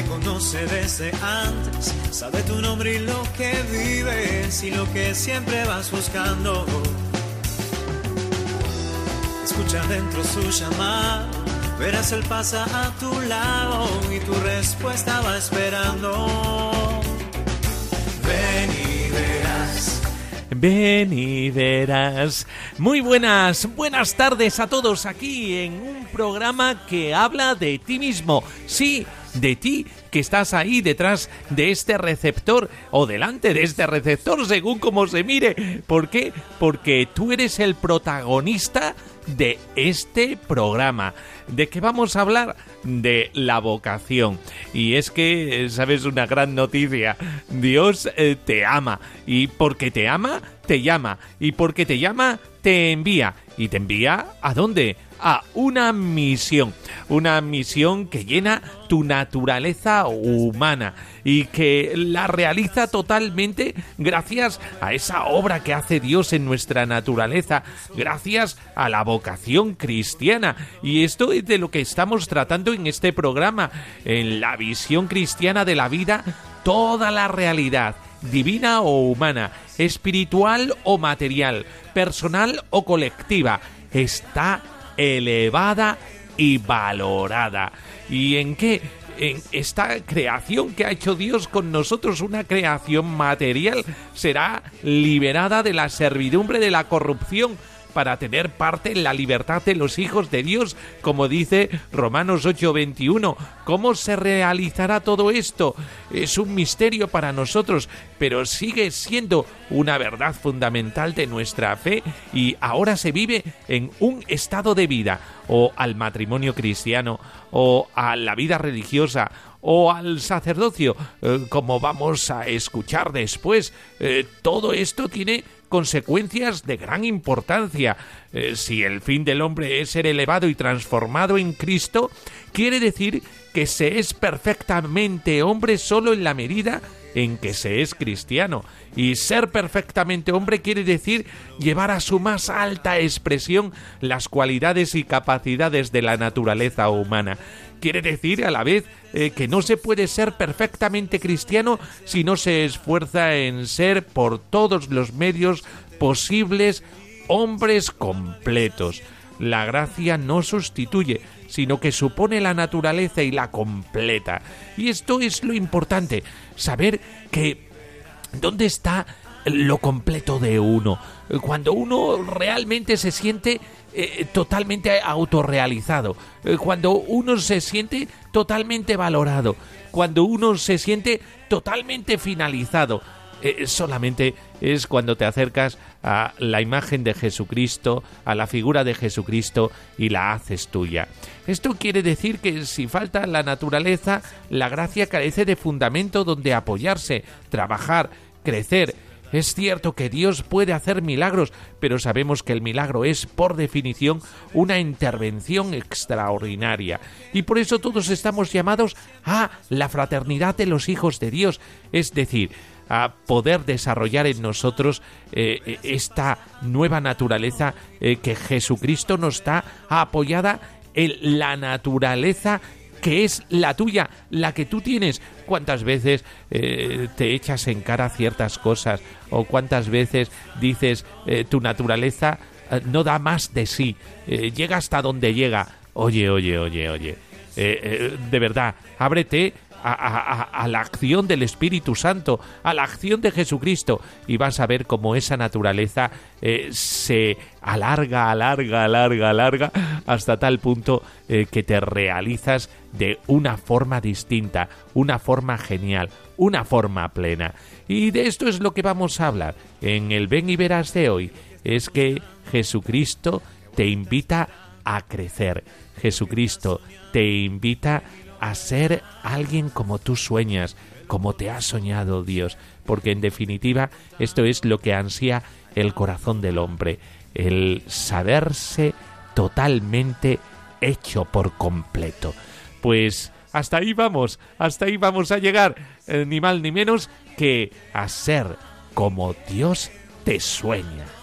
Te conoce desde antes, sabe tu nombre y lo que vives y lo que siempre vas buscando. Escucha dentro su llamada, verás él pasa a tu lado y tu respuesta va esperando. Ven y verás. Ven y verás. Muy buenas, buenas tardes a todos aquí en un programa que habla de ti mismo. Sí, de ti que estás ahí detrás de este receptor o delante de este receptor según como se mire. ¿Por qué? Porque tú eres el protagonista de este programa. ¿De qué vamos a hablar? De la vocación. Y es que, ¿sabes una gran noticia? Dios eh, te ama. Y porque te ama, te llama. Y porque te llama, te envía. ¿Y te envía a dónde? A una misión, una misión que llena tu naturaleza humana y que la realiza totalmente gracias a esa obra que hace Dios en nuestra naturaleza, gracias a la vocación cristiana. Y esto es de lo que estamos tratando en este programa, en la visión cristiana de la vida, toda la realidad divina o humana, espiritual o material, personal o colectiva, está elevada y valorada. ¿Y en qué? En esta creación que ha hecho Dios con nosotros, una creación material, será liberada de la servidumbre de la corrupción para tener parte en la libertad de los hijos de Dios, como dice Romanos 8:21. ¿Cómo se realizará todo esto? Es un misterio para nosotros, pero sigue siendo una verdad fundamental de nuestra fe y ahora se vive en un estado de vida, o al matrimonio cristiano, o a la vida religiosa, o al sacerdocio, eh, como vamos a escuchar después. Eh, todo esto tiene consecuencias de gran importancia. Eh, si el fin del hombre es ser elevado y transformado en Cristo, quiere decir que se es perfectamente hombre solo en la medida en que se es cristiano. Y ser perfectamente hombre quiere decir llevar a su más alta expresión las cualidades y capacidades de la naturaleza humana. Quiere decir a la vez eh, que no se puede ser perfectamente cristiano si no se esfuerza en ser por todos los medios posibles hombres completos. La gracia no sustituye, sino que supone la naturaleza y la completa. Y esto es lo importante, saber que ¿dónde está lo completo de uno? Cuando uno realmente se siente eh, totalmente autorrealizado, eh, cuando uno se siente totalmente valorado, cuando uno se siente totalmente finalizado. Eh, solamente es cuando te acercas a la imagen de Jesucristo, a la figura de Jesucristo y la haces tuya. Esto quiere decir que si falta la naturaleza, la gracia carece de fundamento donde apoyarse, trabajar, crecer, es cierto que Dios puede hacer milagros, pero sabemos que el milagro es, por definición, una intervención extraordinaria. Y por eso todos estamos llamados a la fraternidad de los hijos de Dios, es decir, a poder desarrollar en nosotros eh, esta nueva naturaleza eh, que Jesucristo nos da apoyada en la naturaleza que es la tuya, la que tú tienes. ¿Cuántas veces eh, te echas en cara ciertas cosas? ¿O cuántas veces dices eh, tu naturaleza eh, no da más de sí? llega hasta donde llega. Oye, oye, oye, oye. de verdad, ábrete a, la acción del Espíritu Santo, a la acción de Jesucristo, y vas a ver cómo esa naturaleza se alarga, alarga, alarga, alarga, hasta tal punto eh, que te realizas de una forma distinta, una forma genial, una forma plena. Y de esto es lo que vamos a hablar en el Ven y Verás de hoy, es que Jesucristo te invita a crecer. Jesucristo te invita a ser alguien como tú sueñas, como te ha soñado Dios, porque en definitiva esto es lo que ansía el corazón del hombre, el saberse totalmente hecho por completo. Pues hasta ahí vamos, hasta ahí vamos a llegar, eh, ni mal ni menos que a ser como Dios te sueña.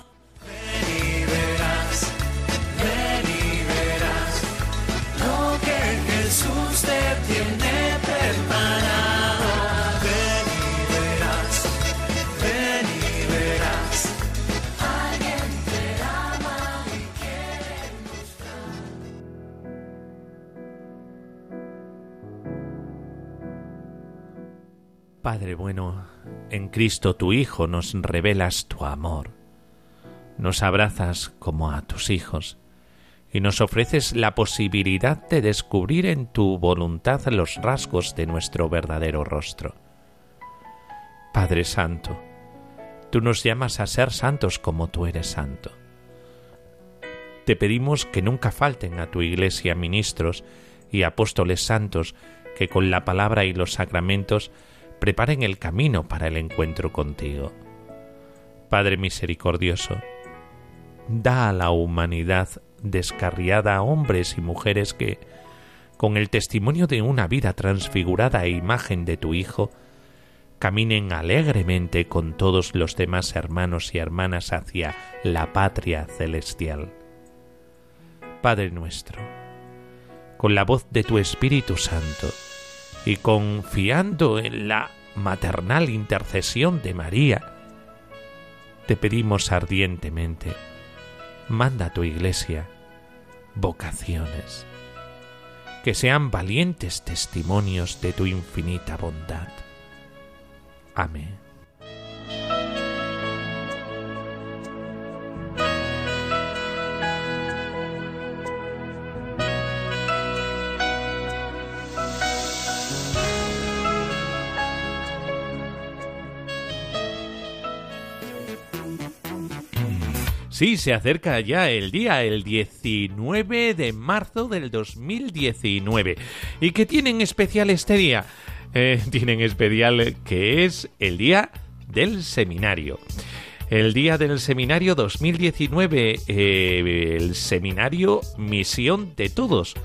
Padre bueno, en Cristo tu Hijo nos revelas tu amor, nos abrazas como a tus hijos y nos ofreces la posibilidad de descubrir en tu voluntad los rasgos de nuestro verdadero rostro. Padre Santo, tú nos llamas a ser santos como tú eres santo. Te pedimos que nunca falten a tu Iglesia ministros y apóstoles santos que con la palabra y los sacramentos preparen el camino para el encuentro contigo. Padre misericordioso, da a la humanidad descarriada a hombres y mujeres que, con el testimonio de una vida transfigurada e imagen de tu Hijo, caminen alegremente con todos los demás hermanos y hermanas hacia la patria celestial. Padre nuestro, con la voz de tu Espíritu Santo, y confiando en la maternal intercesión de María, te pedimos ardientemente, manda a tu iglesia vocaciones, que sean valientes testimonios de tu infinita bondad. Amén. Sí, se acerca ya el día, el 19 de marzo del 2019. ¿Y qué tienen especial este día? Eh, tienen especial que es el día del seminario. El día del seminario 2019, eh, el seminario Misión de Todos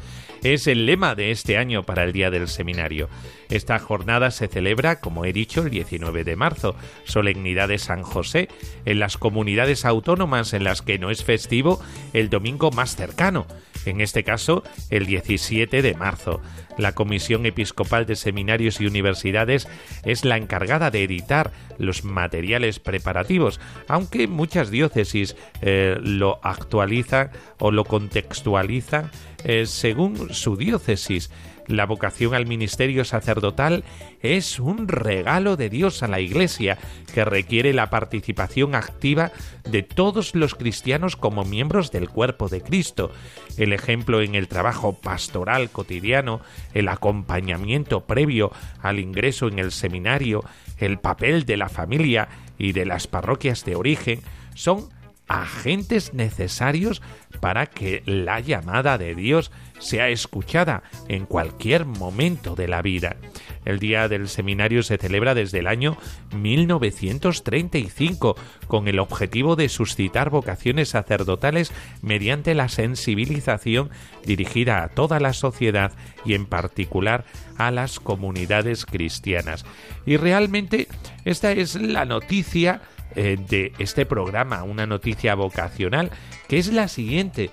es el lema de este año para el Día del Seminario. Esta jornada se celebra, como he dicho, el 19 de marzo, solemnidad de San José, en las comunidades autónomas en las que no es festivo el domingo más cercano, en este caso el 17 de marzo. La Comisión Episcopal de Seminarios y Universidades es la encargada de editar los materiales preparativos, aunque muchas diócesis eh, lo actualizan o lo contextualizan eh, según su diócesis. La vocación al ministerio sacerdotal es un regalo de Dios a la Iglesia que requiere la participación activa de todos los cristianos como miembros del cuerpo de Cristo. El ejemplo en el trabajo pastoral cotidiano, el acompañamiento previo al ingreso en el seminario, el papel de la familia y de las parroquias de origen son agentes necesarios para que la llamada de Dios sea escuchada en cualquier momento de la vida. El Día del Seminario se celebra desde el año 1935 con el objetivo de suscitar vocaciones sacerdotales mediante la sensibilización dirigida a toda la sociedad y en particular a las comunidades cristianas. Y realmente esta es la noticia eh, de este programa, una noticia vocacional, que es la siguiente.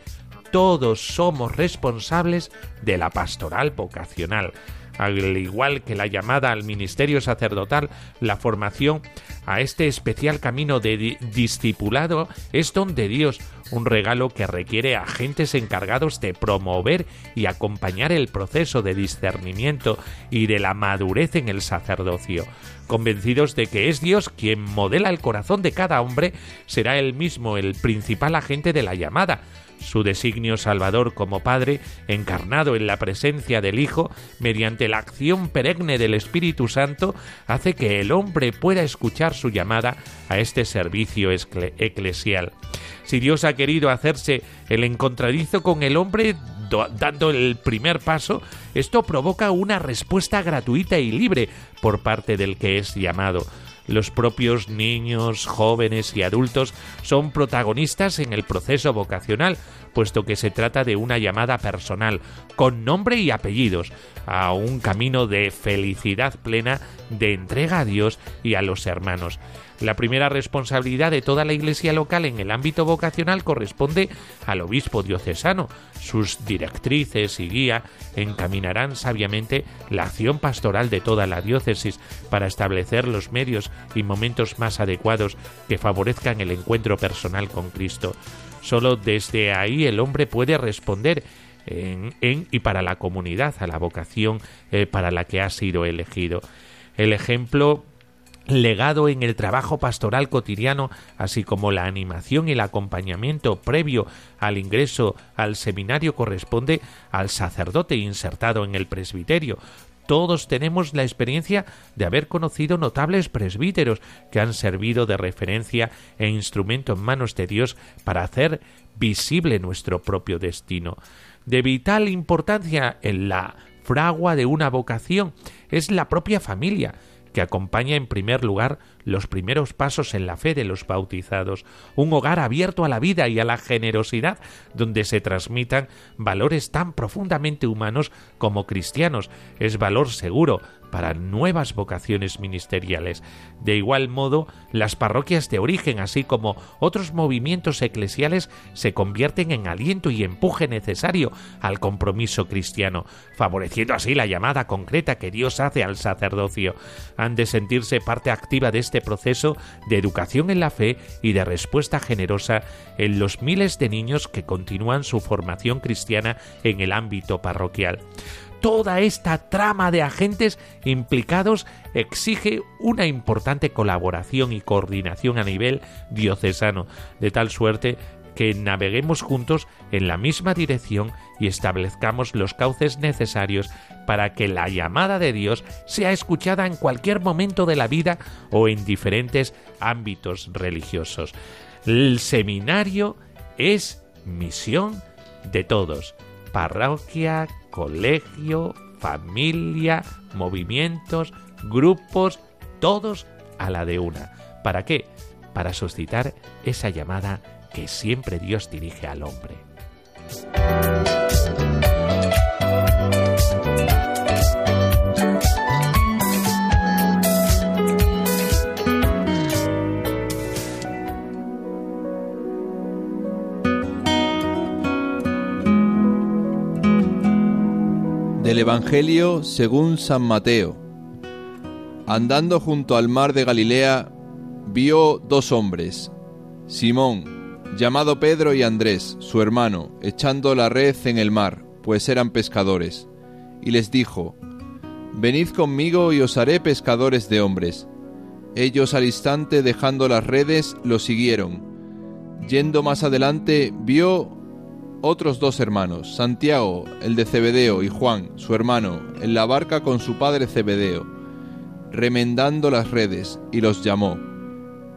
Todos somos responsables de la pastoral vocacional al igual que la llamada al ministerio sacerdotal, la formación a este especial camino de discipulado es don de Dios, un regalo que requiere agentes encargados de promover y acompañar el proceso de discernimiento y de la madurez en el sacerdocio. Convencidos de que es Dios quien modela el corazón de cada hombre, será él mismo el principal agente de la llamada, su designio salvador como Padre, encarnado en la presencia del Hijo, mediante la acción perenne del Espíritu Santo, hace que el hombre pueda escuchar su llamada a este servicio eclesial. Si Dios ha querido hacerse el encontradizo con el hombre, dando el primer paso, esto provoca una respuesta gratuita y libre por parte del que es llamado Los propios niños, jóvenes y adultos son protagonistas en el proceso vocacional, puesto que se trata de una llamada personal, con nombre y apellidos, a un camino de felicidad plena, de entrega a Dios y a los hermanos. La primera responsabilidad de toda la Iglesia local en el ámbito vocacional corresponde al obispo diocesano. Sus directrices y guía encaminarán sabiamente la acción pastoral de toda la diócesis para establecer los medios y momentos más adecuados que favorezcan el encuentro personal con Cristo. Solo desde ahí el hombre puede responder en, y para la comunidad a la vocación eh, para la que ha sido elegido. El ejemplo legado en el trabajo pastoral cotidiano, así como la animación y el acompañamiento previo al ingreso al seminario corresponde al sacerdote insertado en el presbiterio. Todos tenemos la experiencia de haber conocido notables presbíteros que han servido de referencia e instrumento en manos de Dios para hacer visible nuestro propio destino. De vital importancia en la fragua de una vocación es la propia familia, que acompaña en primer lugar los primeros pasos en la fe de los bautizados, un hogar abierto a la vida y a la generosidad, donde se transmitan valores tan profundamente humanos como cristianos. Es valor seguro para nuevas vocaciones ministeriales. De igual modo, las parroquias de origen, así como otros movimientos eclesiales, se convierten en aliento y empuje necesario al compromiso cristiano, favoreciendo así la llamada concreta que Dios hace al sacerdocio. Han de sentirse parte activa de este proceso de educación en la fe y de respuesta generosa en los miles de niños que continúan su formación cristiana en el ámbito parroquial toda esta trama de agentes implicados exige una importante colaboración y coordinación a nivel diocesano, de tal suerte que naveguemos juntos en la misma dirección y establezcamos los cauces necesarios para que la llamada de Dios sea escuchada en cualquier momento de la vida o en diferentes ámbitos religiosos. El seminario es misión de todos. Parroquia, colegio, familia, movimientos, grupos, todos a la de una. ¿Para qué? Para suscitar esa llamada que siempre Dios dirige al hombre. Evangelio según San Mateo. Andando junto al mar de Galilea, vio dos hombres, Simón, llamado Pedro y Andrés, su hermano, echando la red en el mar, pues eran pescadores, y les dijo, Venid conmigo y os haré pescadores de hombres. Ellos al instante, dejando las redes, lo siguieron. Yendo más adelante, vio otros dos hermanos, Santiago, el de Cebedeo, y Juan, su hermano, en la barca con su padre Cebedeo, remendando las redes, y los llamó.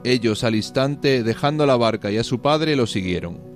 Ellos al instante, dejando la barca y a su padre, lo siguieron.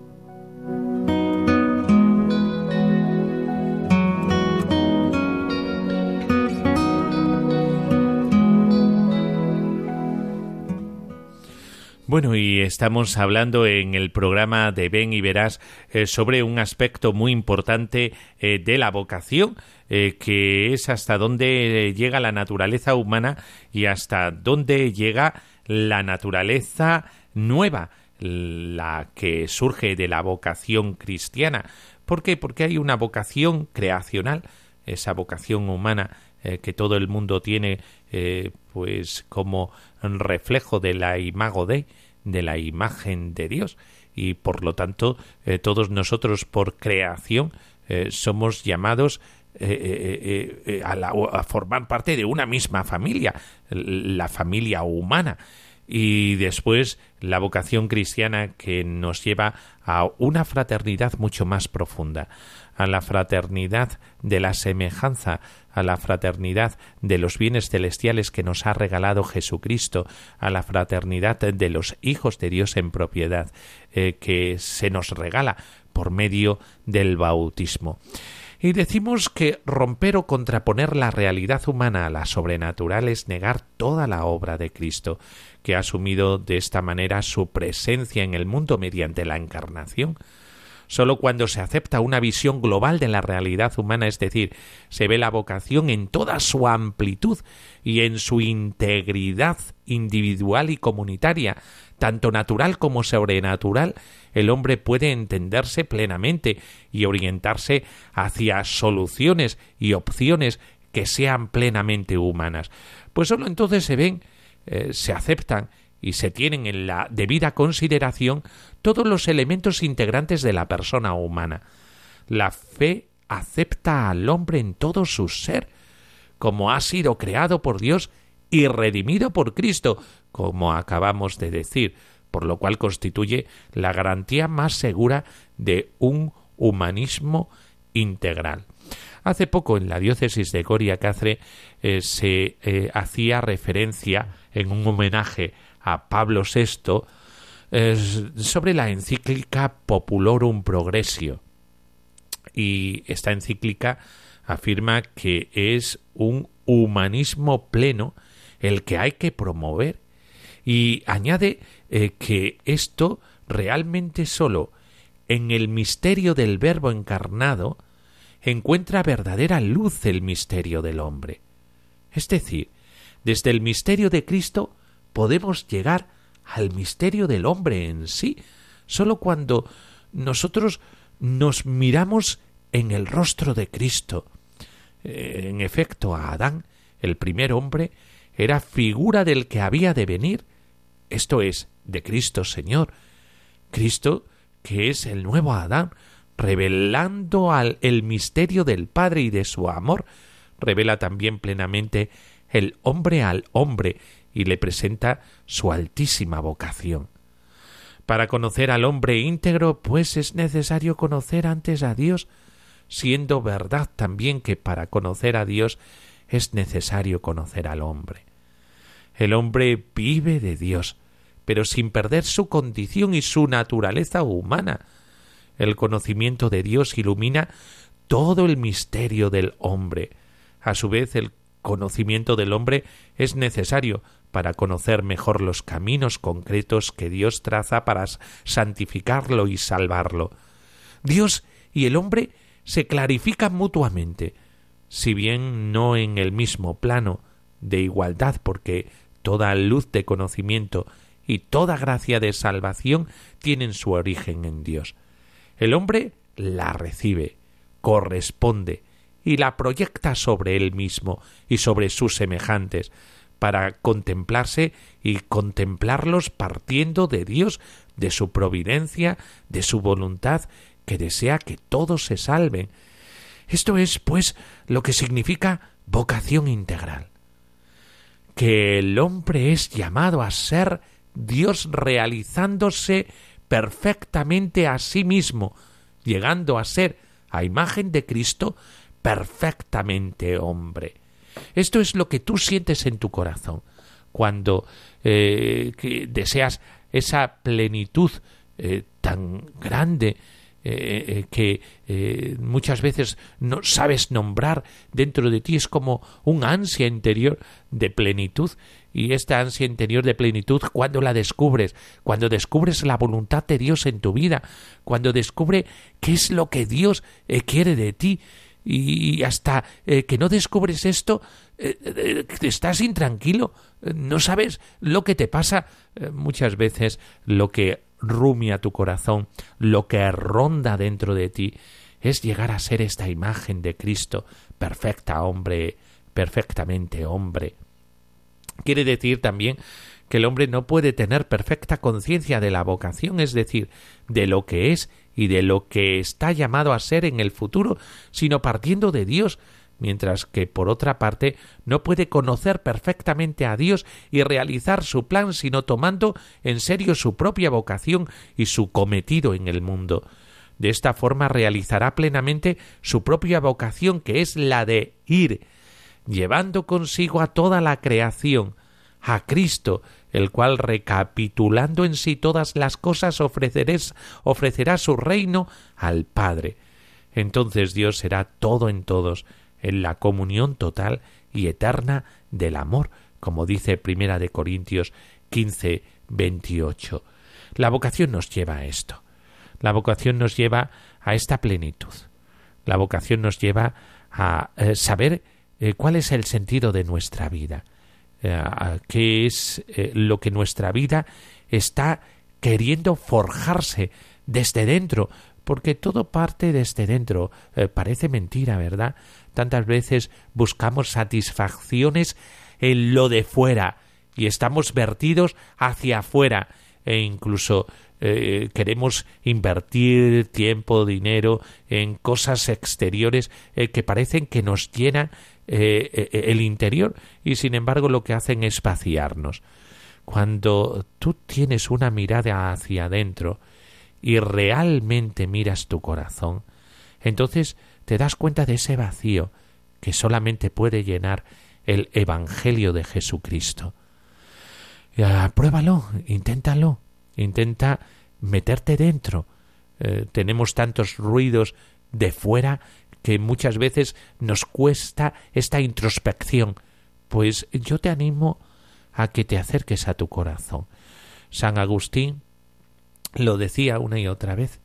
Bueno, y estamos hablando en el programa de Ven y Verás eh, sobre un aspecto muy importante eh, de la vocación, eh, que es hasta dónde llega la naturaleza humana y hasta dónde llega la naturaleza nueva, la que surge de la vocación cristiana. ¿Por qué? Porque hay una vocación creacional, esa vocación humana que todo el mundo tiene pues como reflejo de la imago de, de la imagen de Dios y por lo tanto eh, todos nosotros por creación eh, somos llamados eh, a, a, formar parte de una misma familia, la familia humana. Y después la vocación cristiana que nos lleva a una fraternidad mucho más profunda, a la fraternidad de la semejanza, a la fraternidad de los bienes celestiales que nos ha regalado Jesucristo, a la fraternidad de los hijos de Dios en propiedad eh, que se nos regala por medio del bautismo. Y decimos que romper o contraponer la realidad humana a la sobrenatural es negar toda la obra de Cristo, que ha asumido de esta manera su presencia en el mundo mediante la encarnación. Solo cuando se acepta una visión global de la realidad humana, es decir, se ve la vocación en toda su amplitud y en su integridad individual y comunitaria, tanto natural como sobrenatural, el hombre puede entenderse plenamente y orientarse hacia soluciones y opciones que sean plenamente humanas. Pues solo entonces se ven, eh, se aceptan y se tienen en la debida consideración todos los elementos integrantes de la persona humana. La fe acepta al hombre en todo su ser, como ha sido creado por Dios y redimido por Cristo, como acabamos de decir, por lo cual constituye la garantía más segura de un humanismo integral. Hace poco en la diócesis de Coria Cáceres eh, se eh, hacía referencia en un homenaje a Pablo VI sobre la encíclica Populorum Progressio. Y esta encíclica afirma que es un humanismo pleno el que hay que promover y añade eh, que esto realmente solo en el misterio del Verbo encarnado encuentra verdadera luz el misterio del hombre. Es decir, desde el misterio de Cristo podemos llegar al misterio del hombre en sí, solo cuando nosotros nos miramos en el rostro de Cristo. Eh, en efecto, a Adán, el primer hombre, era figura del que había de venir, esto es, de Cristo Señor. Cristo, que es el nuevo Adán, revelando al, el misterio del Padre y de su amor, revela también plenamente el hombre al hombre y le presenta su altísima vocación. Para conocer al hombre íntegro, pues es necesario conocer antes a Dios, siendo verdad también que para conocer a Dios es necesario conocer al hombre. El hombre vive de Dios, pero sin perder su condición y su naturaleza humana. El conocimiento de Dios ilumina todo el misterio del hombre. A su vez, el conocimiento del hombre es necesario para conocer mejor los caminos concretos que Dios traza para santificarlo y salvarlo. Dios y el hombre se clarifican mutuamente, si bien no en el mismo plano de igualdad, porque toda luz de conocimiento y toda gracia de salvación tienen su origen en Dios. El hombre la recibe, corresponde y la proyecta sobre él mismo y sobre sus semejantes, para contemplarse y contemplarlos partiendo de Dios, de su providencia, de su voluntad, que desea que todos se salven. Esto es, pues, lo que significa vocación integral. Que el hombre es llamado a ser Dios realizándose perfectamente a sí mismo, llegando a ser, a imagen de Cristo, perfectamente hombre. Esto es lo que tú sientes en tu corazón cuando eh, deseas esa plenitud eh, tan grande eh, que muchas veces no sabes nombrar dentro de ti. Es como un ansia interior de plenitud. Y esta ansia interior de plenitud cuando la descubres, cuando descubres la voluntad de Dios en tu vida, cuando descubre qué es lo que Dios quiere de ti, y hasta eh, que no descubres esto, eh, eh, estás intranquilo, no sabes lo que te pasa. muchas veces lo que rumia tu corazón, lo que ronda dentro de ti, es llegar a ser esta imagen de Cristo, perfecta hombre, perfectamente hombre. Quiere decir también que el hombre no puede tener perfecta conciencia de la vocación, es decir, de lo que es y de lo que está llamado a ser en el futuro, sino partiendo de Dios, mientras que por otra parte no puede conocer perfectamente a Dios y realizar su plan sino tomando en serio su propia vocación y su cometido en el mundo. De esta forma realizará plenamente su propia vocación que es la de ir, llevando consigo a toda la creación, a Cristo, el cual recapitulando en sí todas las cosas ofrecerá su reino al Padre. entonces Dios será todo en todos, en la comunión total y eterna del amor, como dice Primera de Corintios 15, 28. La vocación nos lleva a esto. La vocación nos lleva a esta plenitud. La vocación nos lleva a eh, saber eh, cuál es el sentido de nuestra vida, qué es lo que nuestra vida está queriendo forjarse desde dentro, porque todo parte desde dentro. parece mentira, ¿verdad? Tantas veces buscamos satisfacciones en lo de fuera y estamos vertidos hacia afuera e incluso eh, queremos invertir tiempo, dinero en cosas exteriores eh, que parecen que nos llenan eh, el interior y sin embargo lo que hacen es vaciarnos. Cuando tú tienes una mirada hacia adentro y realmente miras tu corazón, entonces te das cuenta de ese vacío que solamente puede llenar el Evangelio de Jesucristo. pruébalo, inténtalo intenta meterte dentro. Eh, tenemos tantos ruidos de fuera que muchas veces nos cuesta esta introspección. Pues yo te animo a que te acerques a tu corazón. San Agustín lo decía una y otra vez.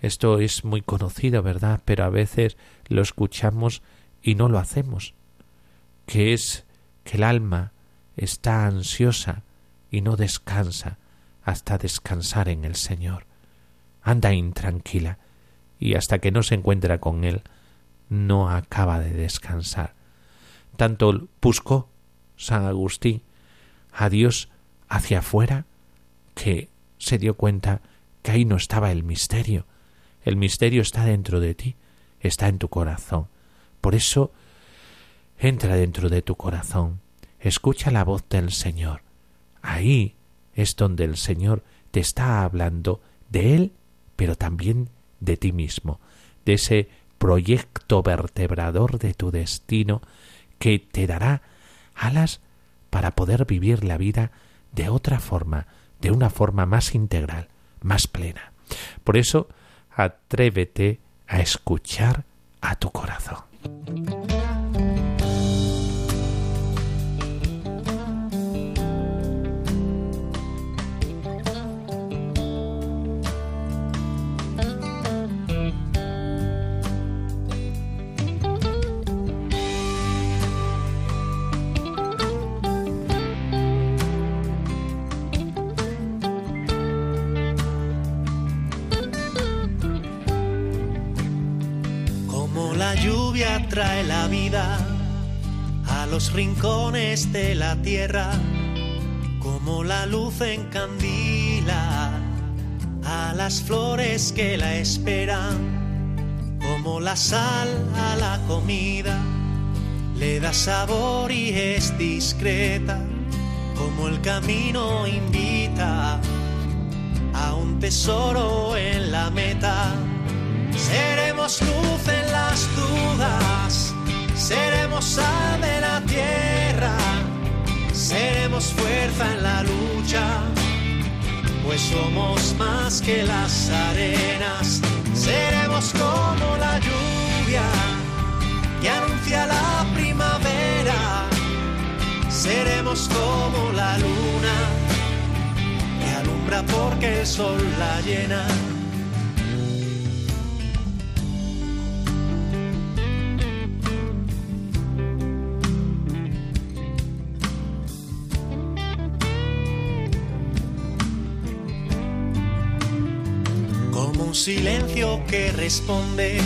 Esto es muy conocido, ¿verdad? Pero a veces lo escuchamos y no lo hacemos. Que es que el alma está ansiosa y no descansa hasta descansar en el Señor. Anda intranquila y hasta que no se encuentra con Él no acaba de descansar. Tanto buscó San Agustín a Dios hacia afuera que se dio cuenta que ahí no estaba el misterio. El misterio está dentro de ti, está en tu corazón. Por eso, entra dentro de tu corazón, escucha la voz del Señor. Ahí es donde el Señor te está hablando de Él, pero también de ti mismo, de ese proyecto vertebrador de tu destino que te dará alas para poder vivir la vida de otra forma, de una forma más integral, más plena. Por eso, atrévete a escuchar a tu corazón. Los rincones de la tierra, como la luz encandila a las flores que la esperan, como la sal a la comida, le da sabor y es discreta, como el camino invita a un tesoro en la meta. Seremos luz en las dudas, seremos sal de la tierra, seremos fuerza en la lucha, pues somos más que las arenas, seremos como la lluvia que anuncia la primavera, seremos como la luna que alumbra porque el sol la llena. Silencio que responde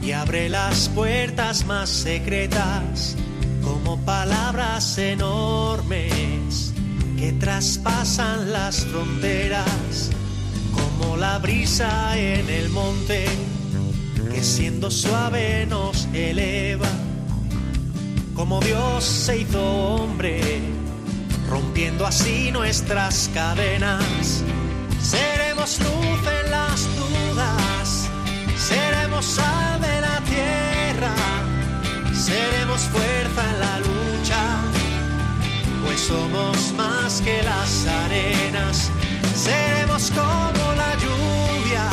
y abre las puertas más secretas como palabras enormes que traspasan las fronteras como la brisa en el monte que siendo suave nos eleva como Dios se hizo hombre rompiendo así nuestras cadenas. Seremos luz seremos sal de la tierra, seremos fuerza en la lucha, pues somos más que las arenas, seremos como la lluvia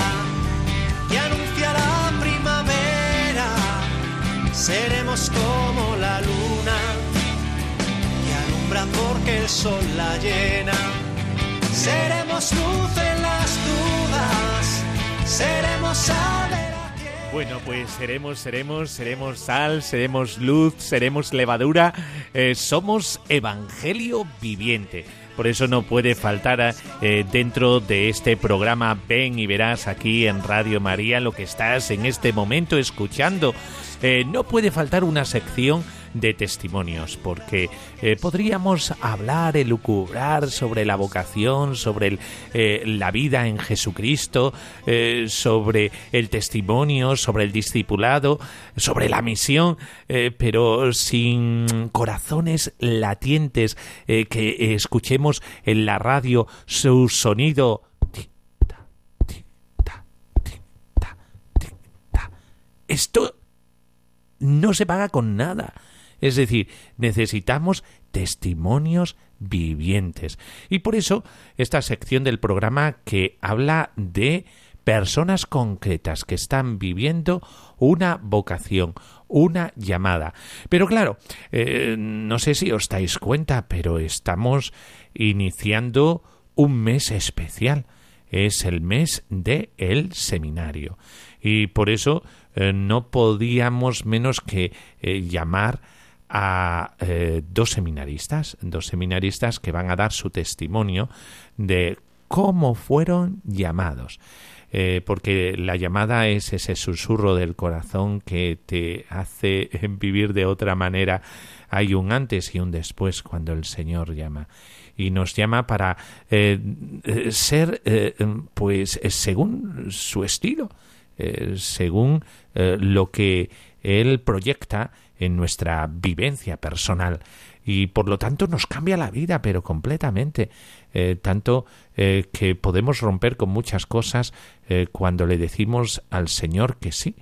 que anuncia la primavera Seremos como la luna que alumbra porque el sol la llena. Seremos luz en las dudas, seremos tierra. Bueno, pues seremos, seremos, seremos sal, seremos luz, seremos levadura, eh, somos evangelio viviente. Por eso no puede faltar eh, dentro de este programa Ven y verás aquí en Radio María lo que estás en este momento escuchando. Eh, no puede faltar una sección de testimonios, porque eh, podríamos hablar, elucubrar sobre la vocación, sobre el, eh, la vida en Jesucristo, eh, sobre el testimonio, sobre el discipulado, sobre la misión, pero sin corazones latientes que escuchemos en la radio su sonido. Esto no se paga con nada. Es decir, necesitamos testimonios vivientes. Y por eso esta sección del programa que habla de personas concretas que están viviendo una vocación, una llamada. Pero claro, eh, no sé si os dais cuenta, pero estamos iniciando un mes especial. Es el mes de el seminario. Y por eso eh, no podíamos menos que eh, llamar a eh, dos seminaristas, dos seminaristas que van a dar su testimonio de cómo fueron llamados. Eh, porque la llamada es ese susurro del corazón que te hace vivir de otra manera. Hay un antes y un después cuando el Señor llama. Y nos llama para eh, ser, pues, según su estilo, según lo que Él proyecta en nuestra vivencia personal. Y por lo tanto nos cambia la vida pero completamente. Eh, tanto eh, que podemos romper con muchas cosas eh, cuando le decimos al Señor que sí.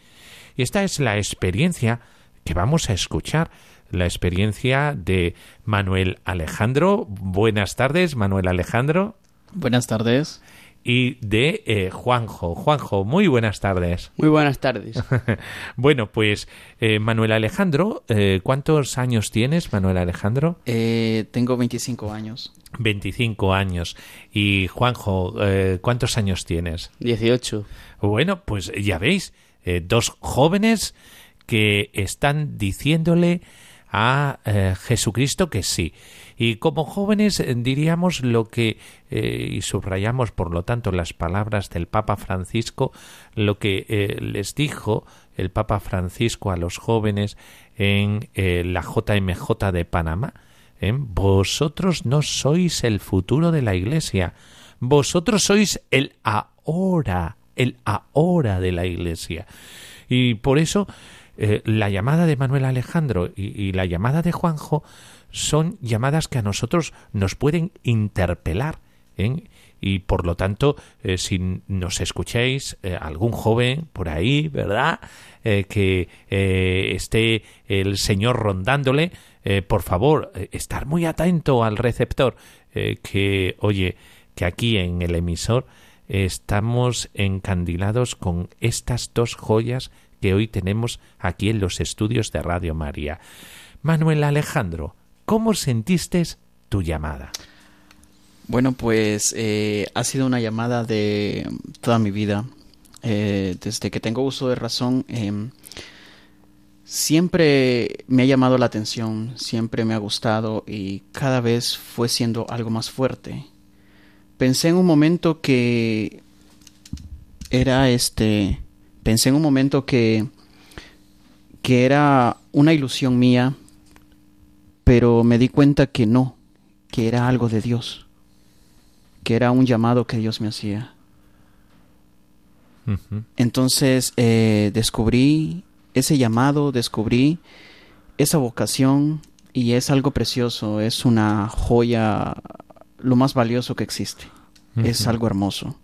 Y esta es la experiencia que vamos a escuchar la experiencia de Manuel Alejandro. Buenas tardes Manuel Alejandro. Buenas tardes. Y de eh, Juanjo Juanjo muy buenas tardes Muy buenas tardes. bueno, pues eh, Manuel Alejandro, eh, ¿cuántos años tienes, Manuel Alejandro? Eh, tengo 25 años. 25 años. Y Juanjo, eh, ¿cuántos años tienes? 18. Bueno, pues ya veis, eh, dos jóvenes que están diciéndole a eh, Jesucristo que sí. Y como jóvenes eh, diríamos lo que, eh, y subrayamos por lo tanto las palabras del Papa Francisco, lo que les dijo el Papa Francisco a los jóvenes en la JMJ de Panamá. Vosotros no sois el futuro de la Iglesia, vosotros sois el ahora, el ahora de la Iglesia. Y por eso eh, la llamada de Manuel Alejandro y, la llamada de Juanjo son llamadas que a nosotros nos pueden interpelar. ¿eh? Y por lo tanto, eh, si nos escucháis, algún joven por ahí, ¿verdad? Que esté el Señor rondándole, por favor, estar muy atento al receptor, que, oye, que aquí en el emisor estamos encandilados con estas dos joyas que hoy tenemos aquí en los estudios de Radio María. Manuel Alejandro, ¿cómo sentiste tu llamada? Bueno, pues eh, ha sido una llamada de toda mi vida. Eh, desde que tengo uso de razón, eh, siempre me ha llamado la atención, siempre me ha gustado y cada vez fue siendo algo más fuerte. Pensé en un momento que era este, pensé en un momento que que era una ilusión mía, pero me di cuenta que no, que era algo de Dios, que era un llamado que Dios me hacía. Entonces eh, descubrí ese llamado, descubrí esa vocación y es algo precioso, es una joya, lo más valioso que existe. Es algo hermoso.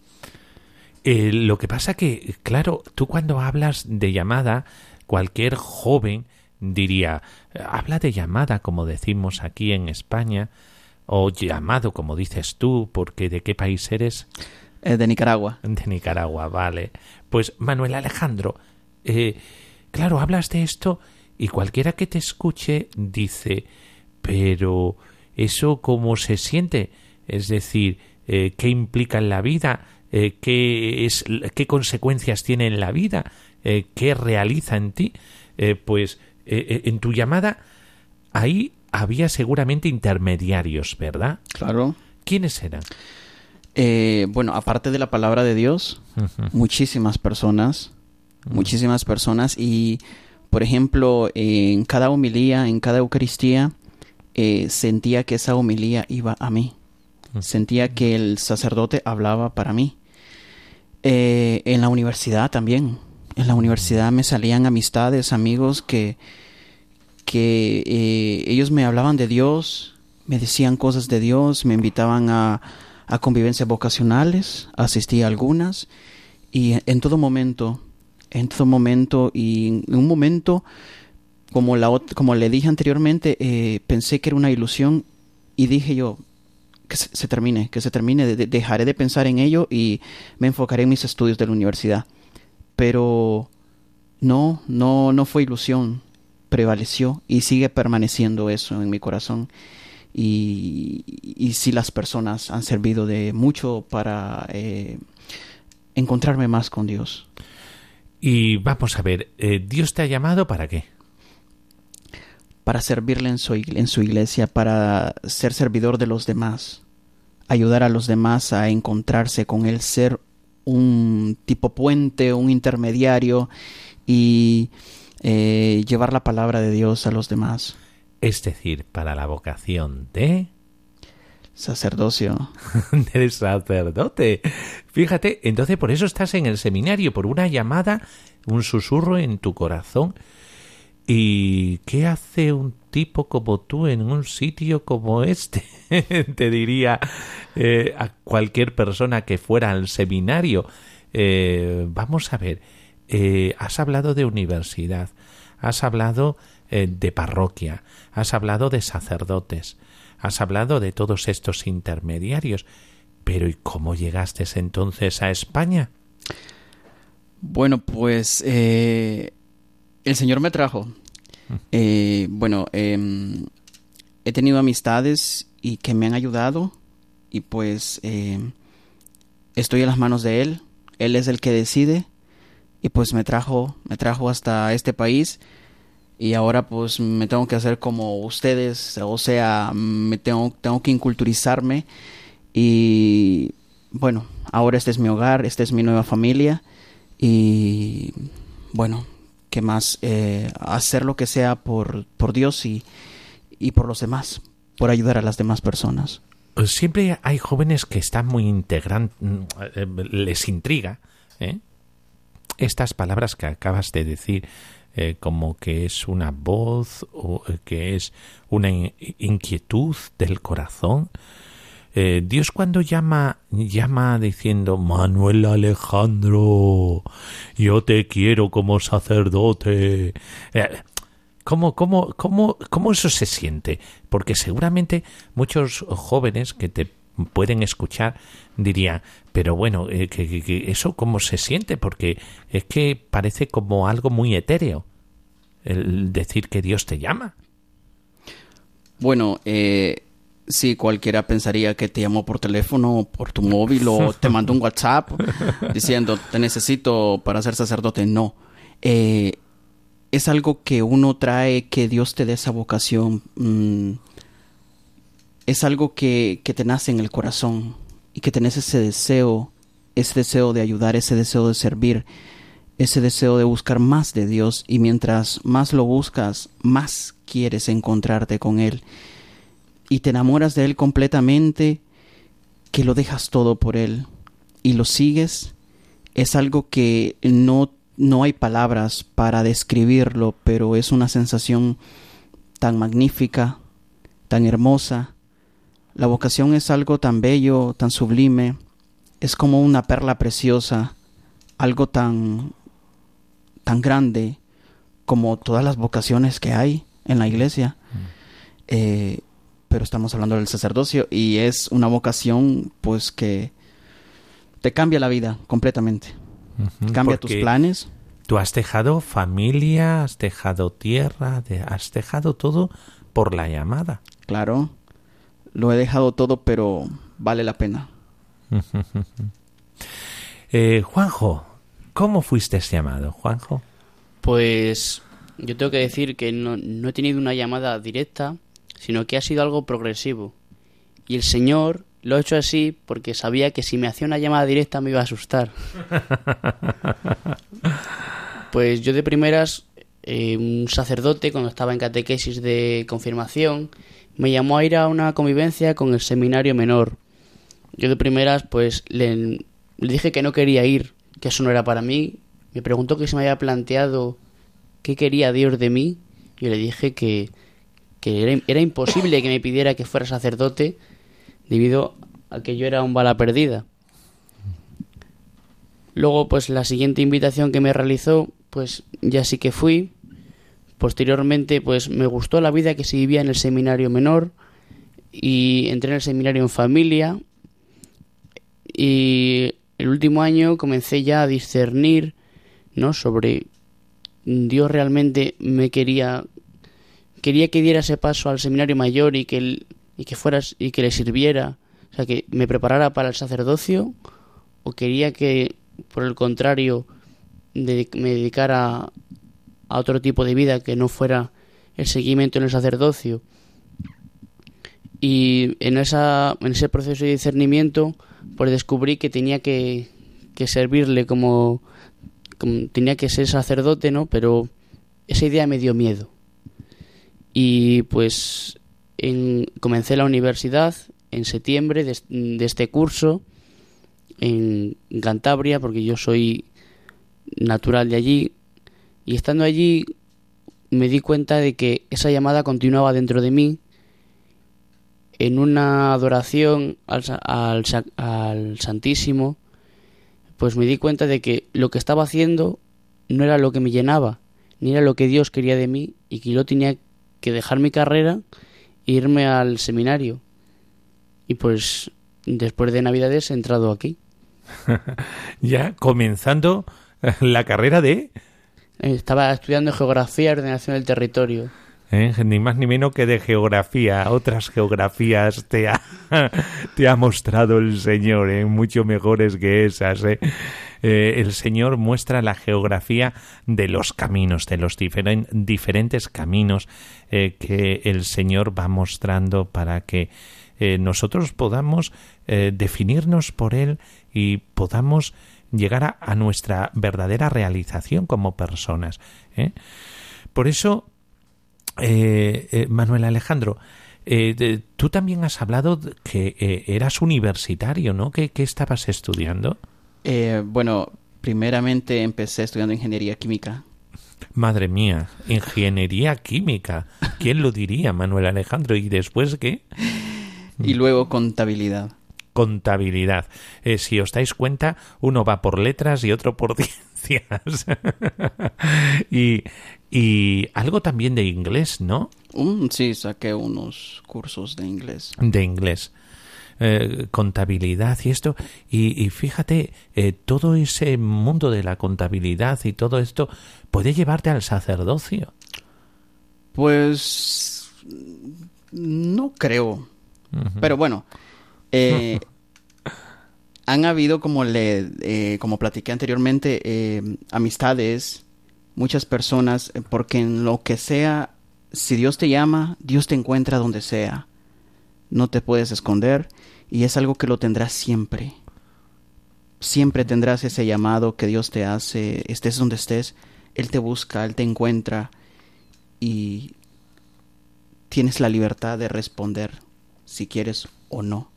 Eh, lo que pasa que, claro, tú cuando hablas de llamada, cualquier joven diría, habla de llamada, como decimos aquí en España, o llamado, como dices tú, porque ¿de qué país eres? Eh, de Nicaragua. De Nicaragua, vale. Pues Manuel Alejandro, eh, claro, hablas de esto Y cualquiera que te escuche dice, pero ¿eso cómo se siente? Es decir, eh, ¿qué implica en la vida? Eh, ¿qué, es, ¿Qué consecuencias tiene en la vida? Eh, ¿Qué realiza en ti? pues en tu llamada ahí había seguramente intermediarios, ¿verdad? Claro. ¿Quiénes eran? bueno, aparte de la palabra de Dios, muchísimas personas, muchísimas personas y, por ejemplo, en cada homilía, en cada Eucaristía, sentía que esa homilía iba a mí. Sentía que el sacerdote hablaba para mí. Eh, en la universidad también. En la universidad me salían amistades, amigos que, que eh, ellos me hablaban de Dios, me decían cosas de Dios, me invitaban a, a convivencias vocacionales, asistí a algunas y en todo momento, en todo momento y en un momento, como, la, como le dije anteriormente, eh, pensé que era una ilusión y dije yo, que se, termine, que se termine, dejaré de pensar en ello y me enfocaré en mis estudios de la universidad. Pero no, no, no fue ilusión, prevaleció y sigue permaneciendo eso en mi corazón. Y, y sí las personas han servido de mucho para eh, encontrarme más con Dios. Y vamos a ver, eh, ¿Dios te ha llamado para qué? Para servirle en su, en su iglesia, para ser servidor de los demás, ayudar a los demás a encontrarse con él, ser un tipo puente, un intermediario y eh, llevar la palabra de Dios a los demás. Es decir, para la vocación de sacerdocio. del sacerdote. Fíjate, entonces por eso estás en el seminario, por una llamada, un susurro en tu corazón ¿Y qué hace un tipo como tú en un sitio como este? Te diría eh, a cualquier persona que fuera al seminario. Eh, vamos a ver, eh, has hablado de universidad, has hablado de parroquia, has hablado de sacerdotes, has hablado de todos estos intermediarios, pero ¿y cómo llegaste entonces a España? Bueno, pues el Señor me trajo. Eh, bueno, em, he tenido amistades y que me han ayudado y pues em, estoy en las manos de Él. Él es el que decide y pues me trajo, me trajo hasta este país y ahora pues me tengo que hacer como ustedes, o sea, me tengo, tengo que inculturizarme y bueno, ahora este es mi hogar, esta es mi nueva familia y bueno, que más eh, hacer lo que sea por, por Dios y, y por los demás, por ayudar a las demás personas. Siempre hay jóvenes que están muy integrantes, mm, eh, les intriga ¿eh? estas palabras que acabas de decir, como que es una voz o que es una inquietud del corazón. Eh, Dios cuando llama, llama diciendo, Manuel Alejandro, yo te quiero como sacerdote. Eh, ¿Cómo, cómo, cómo, ¿Cómo eso se siente? Porque seguramente muchos jóvenes que te pueden escuchar dirían, pero bueno, eh, que, eso cómo se siente, porque es que parece como algo muy etéreo el decir que Dios te llama. Bueno, eh, si cualquiera pensaría que te llamó por teléfono, por tu móvil o te mandó un WhatsApp diciendo te necesito para ser sacerdote. No. Eh, es algo que uno trae, que Dios te dé esa vocación. Mm, es algo que, que te nace en el corazón y que tenés ese deseo, ese deseo de ayudar, ese deseo de servir, ese deseo de buscar más de Dios y mientras más lo buscas, más quieres encontrarte con Él y te enamoras de Él completamente, que lo dejas todo por Él y lo sigues, es algo que no, no hay palabras para describirlo, pero es una sensación tan magnífica, tan hermosa. La vocación es algo tan bello, tan sublime, es como una perla preciosa, algo tan tan grande como todas las vocaciones que hay en la iglesia. Mm. Eh, pero estamos hablando del sacerdocio y es una vocación pues que te cambia la vida completamente. cambia tus planes. Tú has dejado familia, has dejado tierra, has dejado todo por la llamada. Claro, lo he dejado todo, pero vale la pena. eh, Juanjo, ¿cómo fuiste llamado, Juanjo? Pues yo tengo que decir que no, no he tenido una llamada directa, sino que ha sido algo progresivo. Y el Señor lo ha hecho así porque sabía que si me hacía una llamada directa me iba a asustar. pues yo de primeras, eh, un sacerdote, cuando estaba en catequesis de confirmación, me llamó a ir a una convivencia con el seminario menor. Yo de primeras, pues le, le dije que no quería ir, que eso no era para mí. Me preguntó que se me había planteado qué quería Dios de mí. Yo le dije que, que era, era imposible que me pidiera que fuera sacerdote debido a que yo era un bala perdida. Luego, pues la siguiente invitación que me realizó, pues ya sí que fui. Posteriormente, pues me gustó la vida que se vivía en el seminario menor y entré en el seminario en familia. Y el último año comencé ya a discernir, ¿no? Sobre Dios realmente me quería quería que diera ese paso al seminario mayor y que y que fueras y que le sirviera, o sea, que me preparara para el sacerdocio o quería que por el contrario me dedicara a otro tipo de vida que no fuera el seguimiento en el sacerdocio. Y en, esa, en ese proceso de discernimiento, pues descubrí que tenía que, que servirle como, como, tenía que ser sacerdote, ¿no? Pero esa idea me dio miedo. Y pues en, comencé la universidad en septiembre de, este curso en Cantabria, porque yo soy natural de allí, y estando allí me di cuenta de que esa llamada continuaba dentro de mí. En una adoración al, al, al Santísimo, pues me di cuenta de que lo que estaba haciendo no era lo que me llenaba, ni era lo que Dios quería de mí, y que yo tenía que dejar mi carrera irme al seminario. Y pues después de Navidades he entrado aquí. ya comenzando la carrera de... Estaba estudiando geografía y ordenación del territorio. ¿Eh? Ni más ni menos que de geografía. Otras geografías te ha, te ha mostrado el Señor, ¿eh? mucho mejores que esas. ¿eh? El Señor muestra la geografía de los caminos, de los diferen, diferentes caminos que el Señor va mostrando para que nosotros podamos definirnos por Él y podamos llegar a nuestra verdadera realización como personas. Por eso, Manuel Alejandro, eh, tú también has hablado que eh, eras universitario, ¿no? ¿Qué, qué estabas estudiando? Eh, bueno, primeramente empecé estudiando ingeniería química. Madre mía, ingeniería química. ¿Quién lo diría, Manuel Alejandro? ¿Y después qué? Y luego contabilidad. Contabilidad. Eh, si os dais cuenta, uno va por letras y otro por ciencias. y, y algo también de inglés, ¿no? Um, sí, saqué unos cursos de inglés. De inglés. Eh, contabilidad y esto y, y fíjate eh, todo ese mundo de la contabilidad y todo esto puede llevarte al sacerdocio pues no creo uh -huh. pero bueno eh, han habido como le como platiqué anteriormente eh, amistades muchas personas porque en lo que sea si Dios te llama Dios te encuentra donde sea no te puedes esconder y es algo que lo tendrás siempre. Siempre tendrás ese llamado que Dios te hace, estés donde estés, Él te busca, Él te encuentra y tienes la libertad de responder si quieres o no.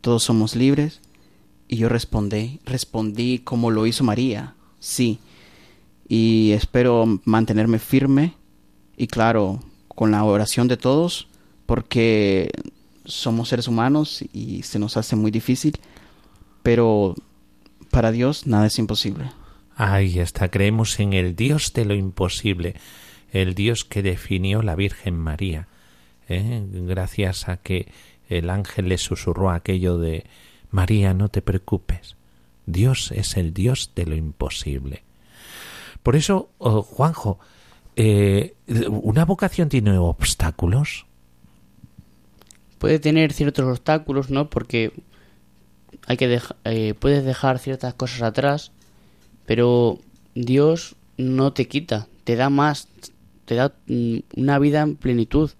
Todos somos libres y yo respondí, respondí como lo hizo María, sí, y espero mantenerme firme y claro, con la oración de todos, porque somos seres humanos y se nos hace muy difícil, pero para Dios nada es imposible. Ahí está, creemos en el Dios de lo imposible, el Dios que definió la Virgen María, ¿eh? gracias a que el ángel le susurró aquello de María, no te preocupes, Dios es el Dios de lo imposible. Por eso, oh, Juanjo, eh, ¿una vocación tiene obstáculos? Puede tener ciertos obstáculos, ¿no? Porque hay que eh, puedes dejar ciertas cosas atrás, pero Dios no te quita, te da más, te da mm, una vida en plenitud,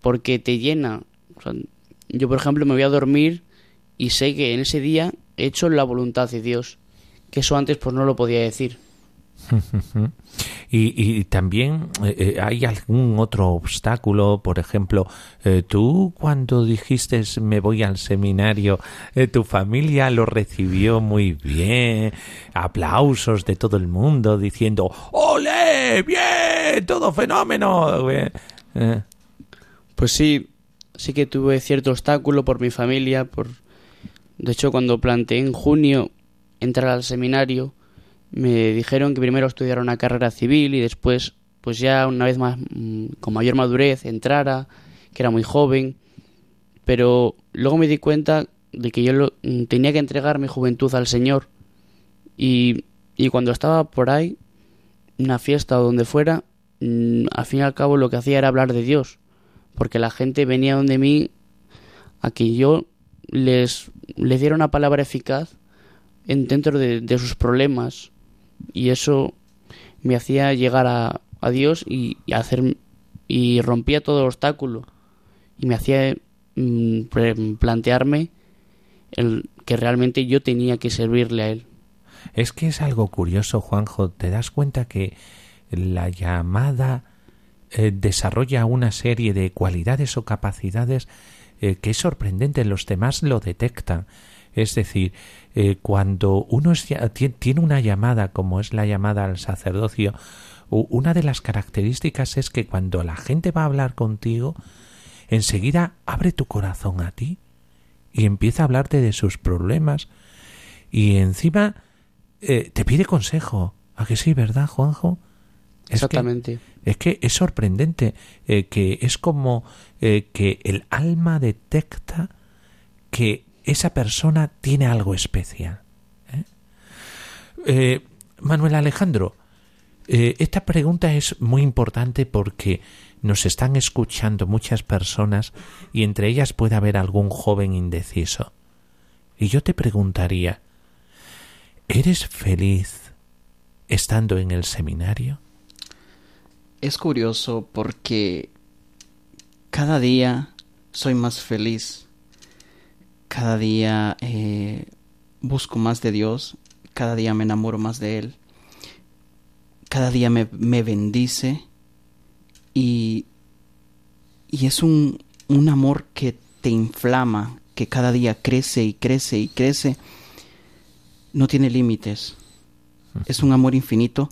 porque te llena. yo, por ejemplo, me voy a dormir y sé que en ese día he hecho la voluntad de Dios, que eso antes pues no lo podía decir. Y, también eh, eh, hay algún otro obstáculo, por ejemplo, eh, tú cuando dijiste me voy al seminario, tu familia lo recibió muy bien, aplausos de todo el mundo diciendo ¡Ole! ¡Bien! ¡Todo fenómeno! Pues sí, sí que tuve cierto obstáculo por mi familia, por... De hecho, cuando planteé en junio entrar al seminario, me dijeron que primero estudiara una carrera civil y después, pues ya una vez más, mm, con mayor madurez, entrara, que era muy joven. Pero luego me di cuenta de que yo mm, tenía que entregar mi juventud al Señor. Y, y cuando estaba por ahí, una fiesta o donde fuera, mm, al fin y al cabo lo que hacía era hablar de Dios. Porque la gente venía donde mí a que yo les, les diera una palabra eficaz en, dentro de, de sus problemas y eso me hacía llegar a, a Dios y, hacer y rompía todo obstáculo y me hacía mm, plantearme el que realmente yo tenía que servirle a él. Es que es algo curioso, Juanjo, te das cuenta que la llamada eh, desarrolla una serie de cualidades o capacidades eh, que es sorprendente, los demás lo detectan. Es decir, eh, cuando uno tiene una llamada como es la llamada al sacerdocio, una de las características es que cuando la gente va a hablar contigo, enseguida abre tu corazón a ti y empieza a hablarte de sus problemas y encima eh, te pide consejo. ¿A que sí, verdad, Juanjo? Exactamente. es que es sorprendente eh, que es como que el alma detecta que esa persona tiene algo especial. ¿eh? Eh, Manuel Alejandro, eh, esta pregunta es muy importante porque nos están escuchando muchas personas y entre ellas puede haber algún joven indeciso. Y yo te preguntaría, ¿eres feliz estando en el seminario? Es curioso porque cada día soy más feliz cada día eh, busco más de Dios, cada día me enamoro más de Él, cada día me, bendice y, y es un, un amor que te inflama, que cada día crece y crece y crece, no tiene límites, es un amor infinito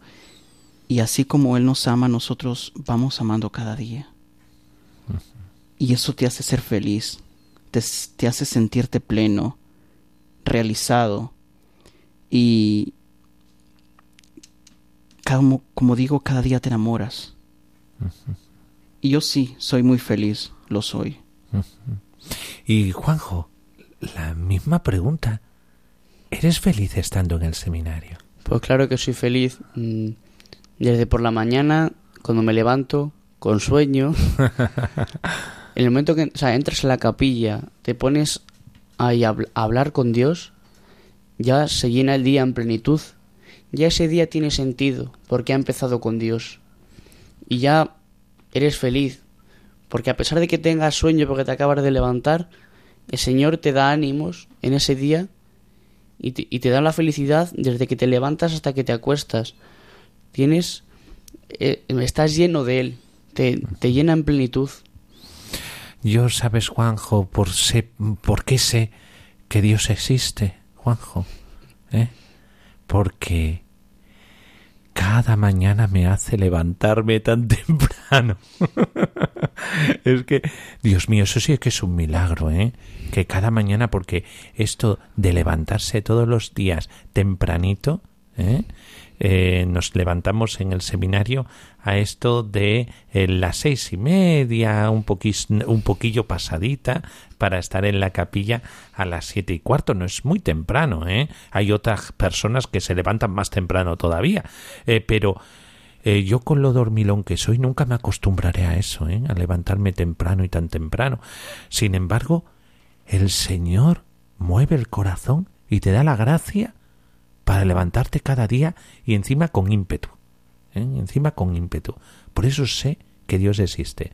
y así como Él nos ama, nosotros vamos amando cada día. Y eso te hace ser feliz te, hace sentirte pleno, realizado y como, como digo, cada día te enamoras. Y yo sí, soy muy feliz, lo soy. Y Juanjo, la misma pregunta. ¿Eres feliz estando en el seminario? Pues claro que soy feliz. Mm, desde por la mañana, cuando me levanto, con sueño. en el momento que o entras a la capilla, te pones a, hablar con Dios, ya se llena el día en plenitud. Ya ese día tiene sentido porque ha empezado con Dios. Y ya eres feliz. Porque a pesar de que tengas sueño porque te acabas de levantar, el Señor te da ánimos en ese día y te, da la felicidad desde que te levantas hasta que te acuestas. Tienes, eh, estás lleno de Él, te, te llena en plenitud. Yo, sabes, Juanjo, por, sé, por qué sé que Dios existe, Juanjo. ¿Eh? Porque cada mañana me hace levantarme tan temprano. es que, Dios mío, eso sí que es un milagro, ¿eh? Que cada mañana, porque esto de levantarse todos los días tempranito, ¿eh? Eh, nos levantamos en el seminario a esto de eh, las seis y media, un, un poquillo pasadita, para estar en la capilla a las siete y cuarto. No es muy temprano, ¿eh? Hay otras personas que se levantan más temprano todavía, eh, pero yo con lo dormilón que soy nunca me acostumbraré a eso, ¿eh? a levantarme temprano y tan temprano. Sin embargo, el Señor mueve el corazón y te da la gracia para levantarte cada día y encima con ímpetu. ¿eh? Encima con ímpetu. Por eso sé que Dios existe,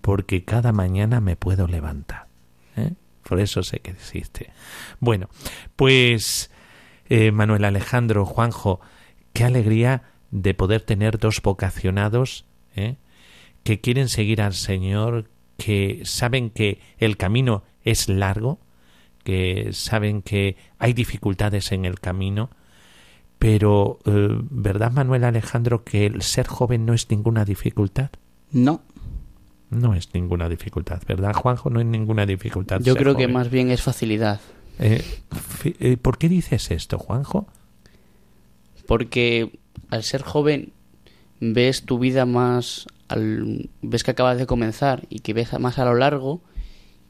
porque cada mañana me puedo levantar. ¿eh? Por eso sé que existe. Bueno, pues eh, Manuel Alejandro, Juanjo, qué alegría de poder tener dos vocacionados que quieren seguir al Señor, que saben que el camino es largo, que saben que hay dificultades en el camino, pero, eh, ¿verdad, Manuel Alejandro, que el ser joven no es ninguna dificultad? No. No es ninguna dificultad, ¿verdad, Juanjo? No es ninguna dificultad. Yo creo que más bien es facilidad. Eh, eh, ¿Por qué dices esto, Juanjo? Porque al ser joven ves tu vida más, al, ves que acabas de comenzar y que ves más a lo largo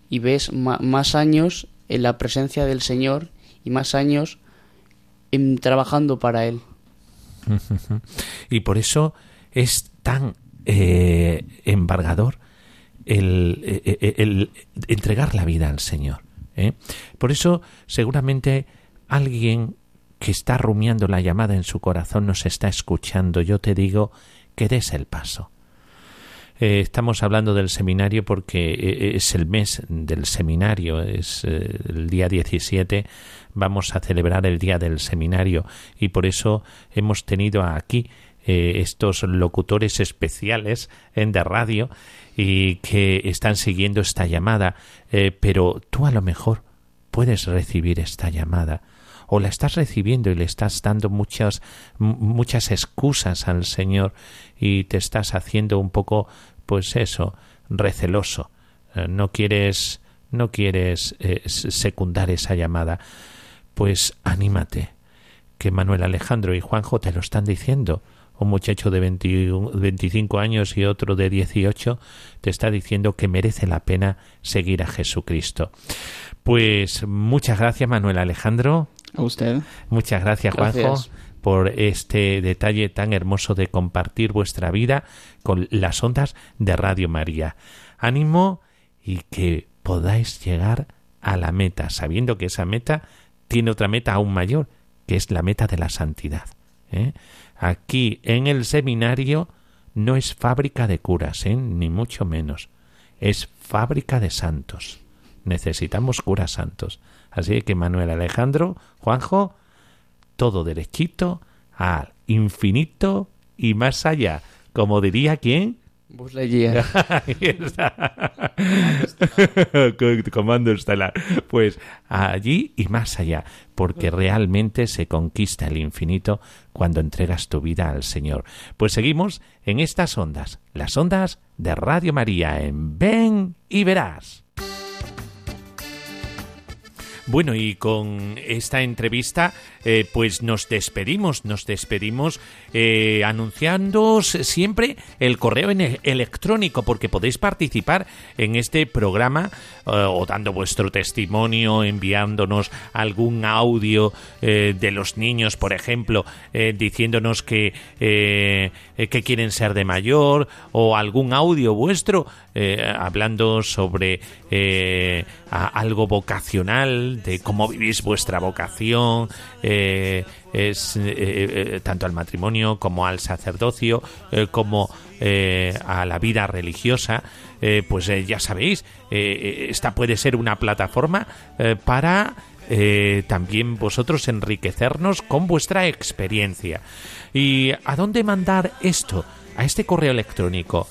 y ves más años en la presencia del Señor y más años trabajando para Él. y por eso es tan eh, embargador el, eh, eh, el, entregar la vida al Señor. Por eso seguramente alguien que está rumiando la llamada en su corazón nos está escuchando. Yo te digo que des el paso. Estamos hablando del seminario porque es el mes del seminario, es el día 17 vamos a celebrar el día del seminario y por eso hemos tenido aquí eh, estos locutores especiales en de radio y que están siguiendo esta llamada, eh, pero tú a lo mejor puedes recibir esta llamada o la estás recibiendo y le estás dando muchas muchas excusas al Señor y te estás haciendo un poco pues eso receloso eh, no quieres no quieres secundar esa llamada pues anímate, que Manuel Alejandro y Juanjo te lo están diciendo. Un muchacho de 25 años y otro de 18 te está diciendo que merece la pena seguir a Jesucristo. Pues muchas gracias Manuel Alejandro. A usted. Muchas gracias, Juanjo por este detalle tan hermoso de compartir vuestra vida con las ondas de Radio María. Ánimo y que podáis llegar a la meta, sabiendo que esa meta tiene otra meta aún mayor, que es la meta de la santidad. ¿eh? Aquí en el seminario no es fábrica de curas, ¿eh? ni mucho menos. Es fábrica de santos. Necesitamos curas santos. Así que Manuel Alejandro, Juanjo, todo derechito al infinito y más allá. Como diría quién? Buzz Lightyear. Comando estelar. Pues allí y más allá, porque realmente se conquista el infinito cuando entregas tu vida al Señor. Pues seguimos en estas ondas, las ondas de Radio María en Ven y Verás. Bueno, y con esta entrevista, eh, pues nos despedimos, nos despedimos eh, anunciando siempre el correo electrónico, porque podéis participar en este programa eh, o dando vuestro testimonio, enviándonos algún audio de los niños, por ejemplo, diciéndonos que, que quieren ser de mayor, o algún audio vuestro hablando sobre algo vocacional, de cómo vivís vuestra vocación, eh, es eh, eh, tanto al matrimonio como al sacerdocio, como a la vida religiosa, pues ya sabéis, esta puede ser una plataforma para también vosotros enriquecernos con vuestra experiencia. ¿Y a dónde mandar esto? A este correo electrónico.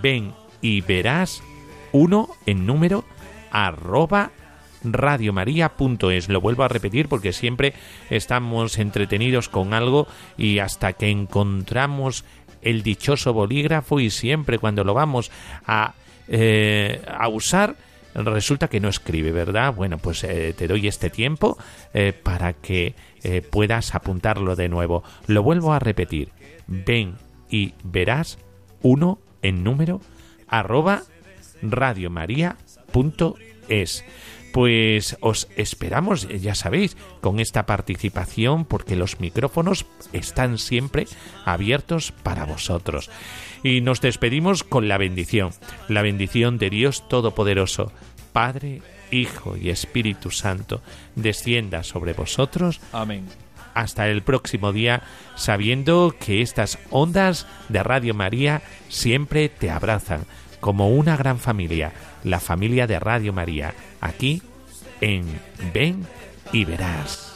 Ven y verás uno en número arroba radiomaria.es. Lo vuelvo a repetir porque siempre estamos entretenidos con algo y hasta que encontramos el dichoso bolígrafo y siempre cuando lo vamos a, eh, a usar resulta que no escribe, ¿verdad? Bueno, pues eh, te doy este tiempo eh, para que puedas apuntarlo de nuevo. Lo vuelvo a repetir. Ven y verás uno en número arroba radiomaria.es pues os esperamos, ya sabéis, con esta participación porque los micrófonos están siempre abiertos para vosotros. Y nos despedimos con la bendición, la bendición de Dios Todopoderoso, Padre, Hijo y Espíritu Santo, descienda sobre vosotros. Amén. Hasta el próximo día, sabiendo que estas ondas de Radio María siempre te abrazan como una gran familia, la familia de Radio María, aquí en Ven y Verás.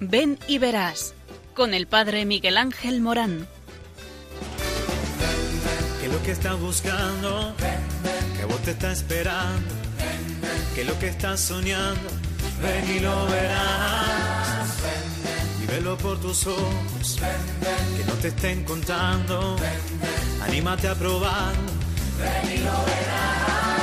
Ven y verás con el padre Miguel Ángel Morán. Que lo que estás buscando, que vos te estás esperando, que lo que estás soñando, ven y lo verás. Y velo por tus ojos, que no te estén contando. Anímate a probar, ven y lo verás.